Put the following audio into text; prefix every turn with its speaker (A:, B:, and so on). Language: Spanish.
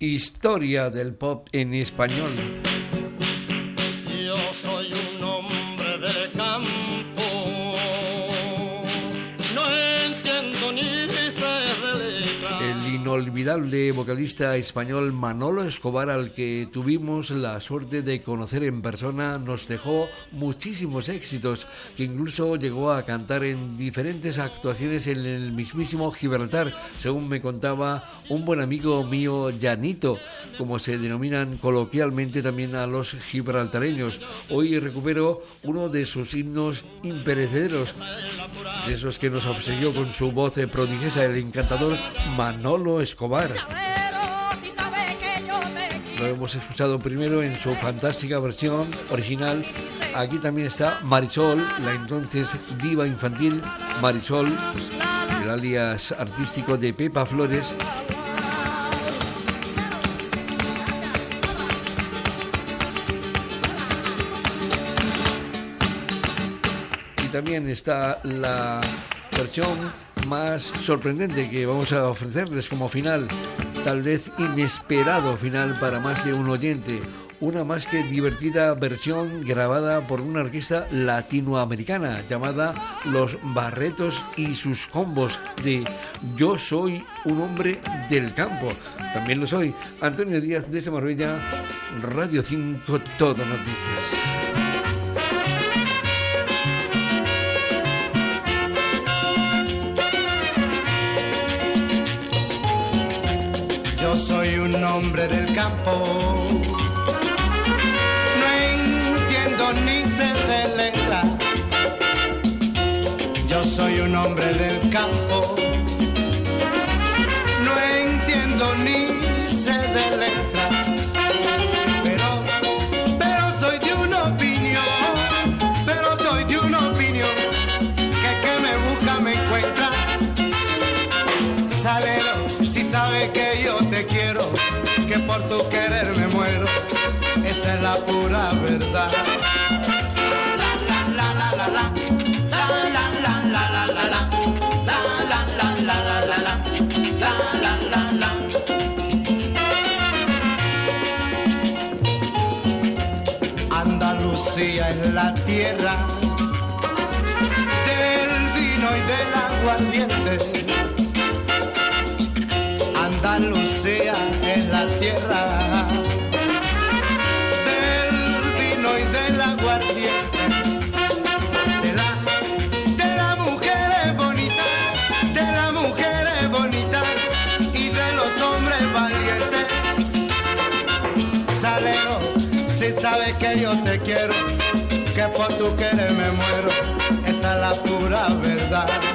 A: Historia del pop en español. Inolvidable vocalista español Manolo Escobar, al que tuvimos la suerte de conocer en persona, nos dejó muchísimos éxitos, que incluso llegó a cantar en diferentes actuaciones en el mismísimo Gibraltar, según me contaba un buen amigo mío, Janito, como se denominan coloquialmente también a los gibraltareños. Hoy recupero uno de sus himnos imperecederos, de esos que nos obsequió con su voz prodigiosa el encantador Manolo Escobar. Lo hemos escuchado primero en su fantástica versión original. Aquí también está Marisol, la entonces diva infantil Marisol, el alias artístico de Pepa Flores. Y también está la versión más sorprendente que vamos a ofrecerles como final, tal vez inesperado final para más de un oyente, una más que divertida versión grabada por una orquesta latinoamericana llamada Los Barretos y sus combos de Yo soy un hombre del campo. También lo soy. Antonio Díaz de Marbella, Radio 5, Todo Noticias.
B: Un hombre del campo. No entiendo ni sé de letra. Yo soy un hombre del campo. No entiendo ni por tu querer me muero, esa es la pura verdad. La, la, la, la, la, la. La, la, la, la, la, la, la. La, la, la, la, la, la, la. La, la. Andalucía es la tierra del vino y del aguardiente. Andalucía tierra del vino y del aguardiente. De la, de la mujer es bonita, de la mujer es bonita y de los hombres valientes. Salero, si sabes que yo te quiero, que por tu querer me muero, esa es la pura verdad.